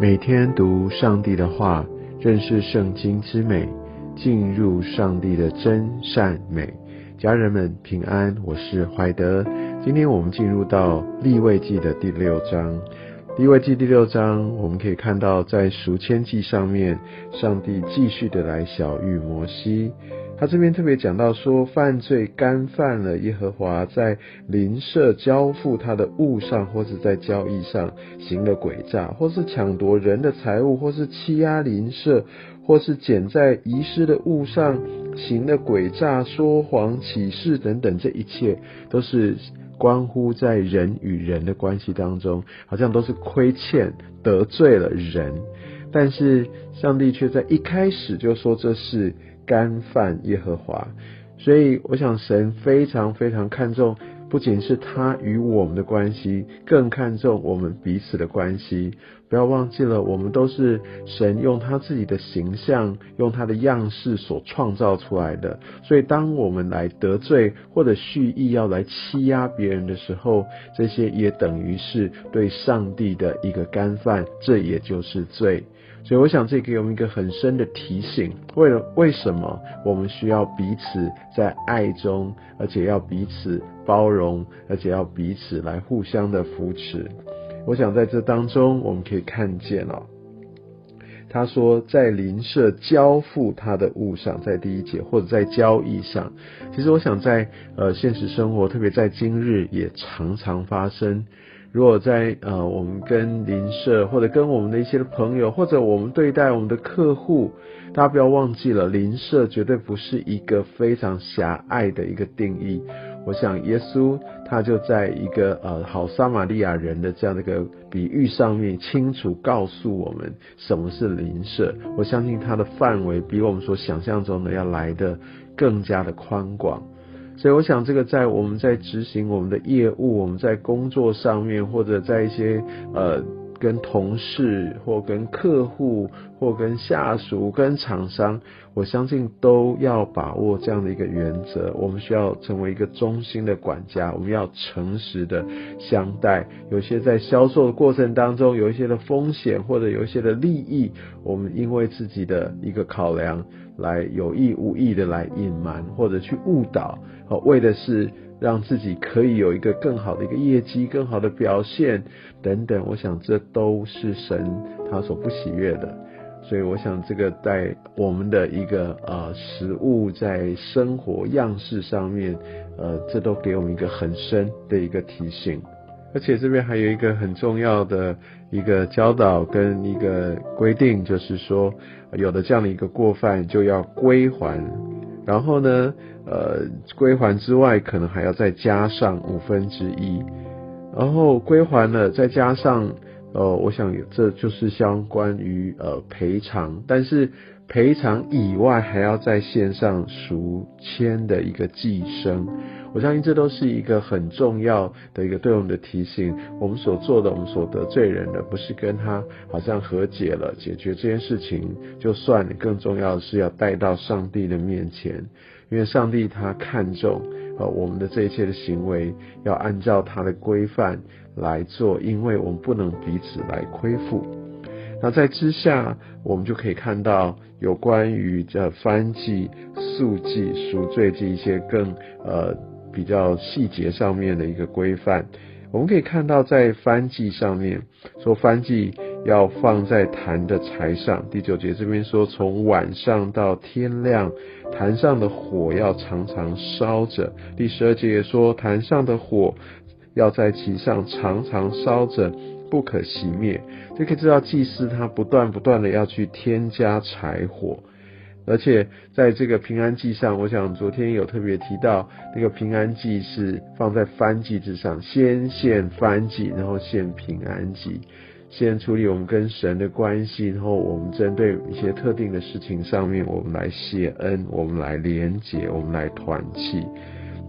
每天读上帝的话，认识圣经之美，进入上帝的真善美。家人们平安，我是怀德。今天我们进入到立位记的第六章。立位记第六章，我们可以看到在赎签记上面，上帝继续的来小玉摩西。他这边特别讲到说，犯罪干犯了耶和华在邻舍交付他的物上，或是在交易上行了诡诈，或是抢夺人的财物，或是欺压邻舍，或是捡在遗失的物上行了诡诈、说谎、起誓等等，这一切都是关乎在人与人的关系当中，好像都是亏欠、得罪了人，但是上帝却在一开始就说这是。干犯耶和华，所以我想神非常非常看重，不仅是他与我们的关系，更看重我们彼此的关系。不要忘记了，我们都是神用他自己的形象，用他的样式所创造出来的。所以，当我们来得罪或者蓄意要来欺压别人的时候，这些也等于是对上帝的一个干犯，这也就是罪。所以，我想这给我们一个很深的提醒：为了为什么我们需要彼此在爱中，而且要彼此包容，而且要彼此来互相的扶持。我想在这当中，我们可以看见哦，他说在邻舍交付他的物上，在第一节或者在交易上，其实我想在呃现实生活，特别在今日也常常发生。如果在呃，我们跟邻舍或者跟我们的一些朋友，或者我们对待我们的客户，大家不要忘记了，邻舍绝对不是一个非常狭隘的一个定义。我想耶稣他就在一个呃好撒玛利亚人的这样的一个比喻上面，清楚告诉我们什么是邻舍。我相信它的范围比我们所想象中的要来的更加的宽广。所以我想，这个在我们在执行我们的业务，我们在工作上面，或者在一些呃跟同事或跟客户或跟下属、跟厂商，我相信都要把握这样的一个原则。我们需要成为一个忠心的管家，我们要诚实的相待。有些在销售的过程当中，有一些的风险或者有一些的利益，我们因为自己的一个考量。来有意无意的来隐瞒或者去误导，哦，为的是让自己可以有一个更好的一个业绩、更好的表现等等。我想这都是神他所不喜悦的。所以我想这个在我们的一个呃食物在生活样式上面，呃，这都给我们一个很深的一个提醒。而且这边还有一个很重要的一个教导跟一个规定，就是说，有的这样的一个过犯就要归还，然后呢，呃，归还之外，可能还要再加上五分之一，然后归还了，再加上，呃，我想这就是相关于呃赔偿，但是赔偿以外，还要在线上赎签的一个寄生。我相信这都是一个很重要的一个对我们的提醒。我们所做的，我们所得罪人的，不是跟他好像和解了，解决这件事情就算。更重要的是要带到上帝的面前，因为上帝他看重呃我们的这一切的行为，要按照他的规范来做，因为我们不能彼此来亏负。那在之下，我们就可以看到有关于这翻记、速记、赎罪这一些更呃。比较细节上面的一个规范，我们可以看到在翻记上面说翻记要放在坛的柴上。第九节这边说从晚上到天亮，坛上的火要常常烧着。第十二节也说坛上的火要在其上常常烧着，不可熄灭。就可以知道祭司他不断不断的要去添加柴火。而且在这个平安祭上，我想昨天有特别提到，那个平安祭是放在翻祭之上，先献翻祭，然后献平安祭，先处理我们跟神的关系，然后我们针对一些特定的事情上面，我们来谢恩，我们来连结，我们来团契。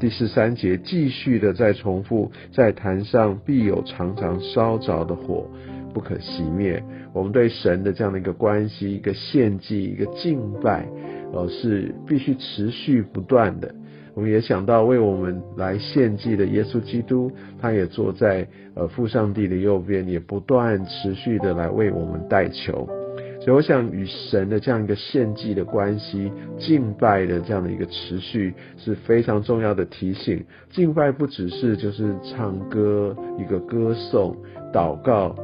第十三节继续的再重复，在坛上必有常常烧着的火。不可熄灭。我们对神的这样的一个关系，一个献祭，一个敬拜，呃，是必须持续不断的。我们也想到为我们来献祭的耶稣基督，他也坐在呃父上帝的右边，也不断持续的来为我们代求。所以，我想与神的这样一个献祭的关系、敬拜的这样的一个持续，是非常重要的提醒。敬拜不只是就是唱歌、一个歌颂、祷告，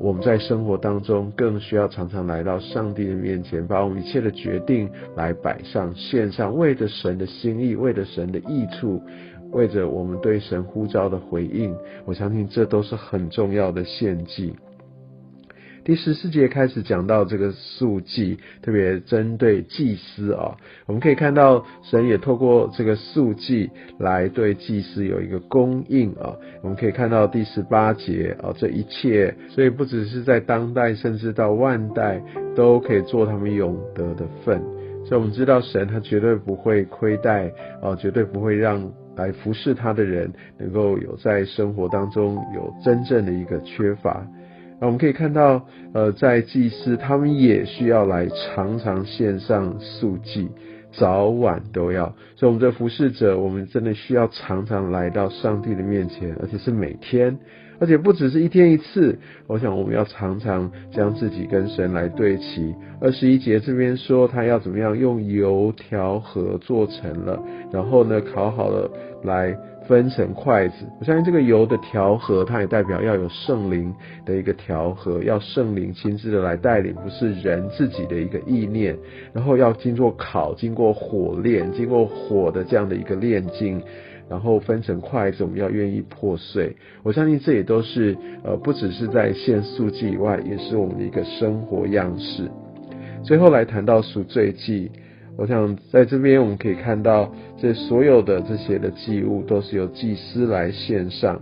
我们在生活当中更需要常常来到上帝的面前，把我们一切的决定来摆上、献上，为着神的心意，为着神的益处，为着我们对神呼召的回应。我相信这都是很重要的献祭。第十四节开始讲到这个素祭，特别针对祭司啊，我们可以看到神也透过这个素祭来对祭司有一个供应啊。我们可以看到第十八节啊，这一切，所以不只是在当代，甚至到万代都可以做他们永得的份。所以，我们知道神他绝对不会亏待啊，绝对不会让来服侍他的人能够有在生活当中有真正的一个缺乏。我们可以看到，呃，在祭司他们也需要来常常献上素祭，早晚都要。所以，我们的服侍者，我们真的需要常常来到上帝的面前，而且是每天，而且不只是一天一次。我想，我们要常常将自己跟神来对齐。二十一节这边说，他要怎么样用油调和做成了，然后呢，烤好了来。分成筷子，我相信这个油的调和，它也代表要有圣灵的一个调和，要圣灵亲自的来带领，不是人自己的一个意念，然后要经过烤，经过火炼，经过火的这样的一个炼金，然后分成筷子，我们要愿意破碎。我相信这也都是呃，不只是在献素祭以外，也是我们的一个生活样式。最后来谈到赎罪祭。我想在这边我们可以看到，这所有的这些的祭物都是由祭司来献上。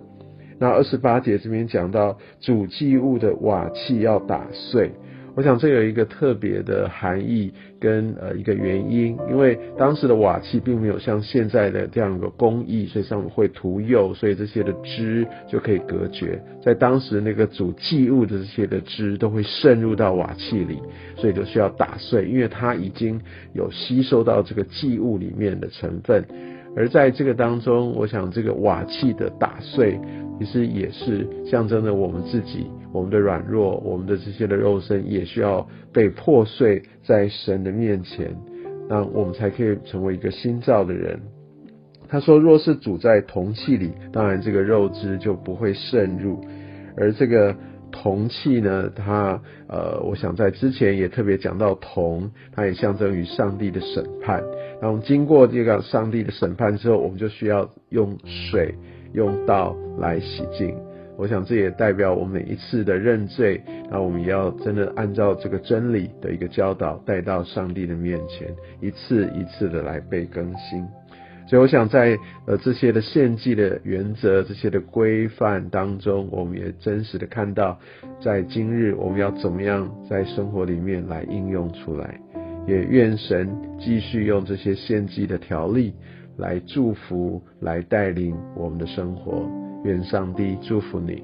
那二十八节这边讲到主祭物的瓦器要打碎。我想这有一个特别的含义跟呃一个原因，因为当时的瓦器并没有像现在的这样一个工艺，所以上面会涂釉，所以这些的汁就可以隔绝。在当时那个煮祭物的这些的汁都会渗入到瓦器里，所以就需要打碎，因为它已经有吸收到这个祭物里面的成分。而在这个当中，我想这个瓦器的打碎，其实也是象征着我们自己。我们的软弱，我们的这些的肉身，也需要被破碎在神的面前，那我们才可以成为一个新造的人。他说，若是煮在铜器里，当然这个肉汁就不会渗入。而这个铜器呢，它呃，我想在之前也特别讲到铜，它也象征于上帝的审判。然后经过这个上帝的审判之后，我们就需要用水、用道来洗净。我想这也代表我每一次的认罪，那我们也要真的按照这个真理的一个教导带到上帝的面前，一次一次的来被更新。所以我想在呃这些的献祭的原则、这些的规范当中，我们也真实的看到，在今日我们要怎么样在生活里面来应用出来。也愿神继续用这些献祭的条例来祝福、来带领我们的生活。愿上帝祝福你。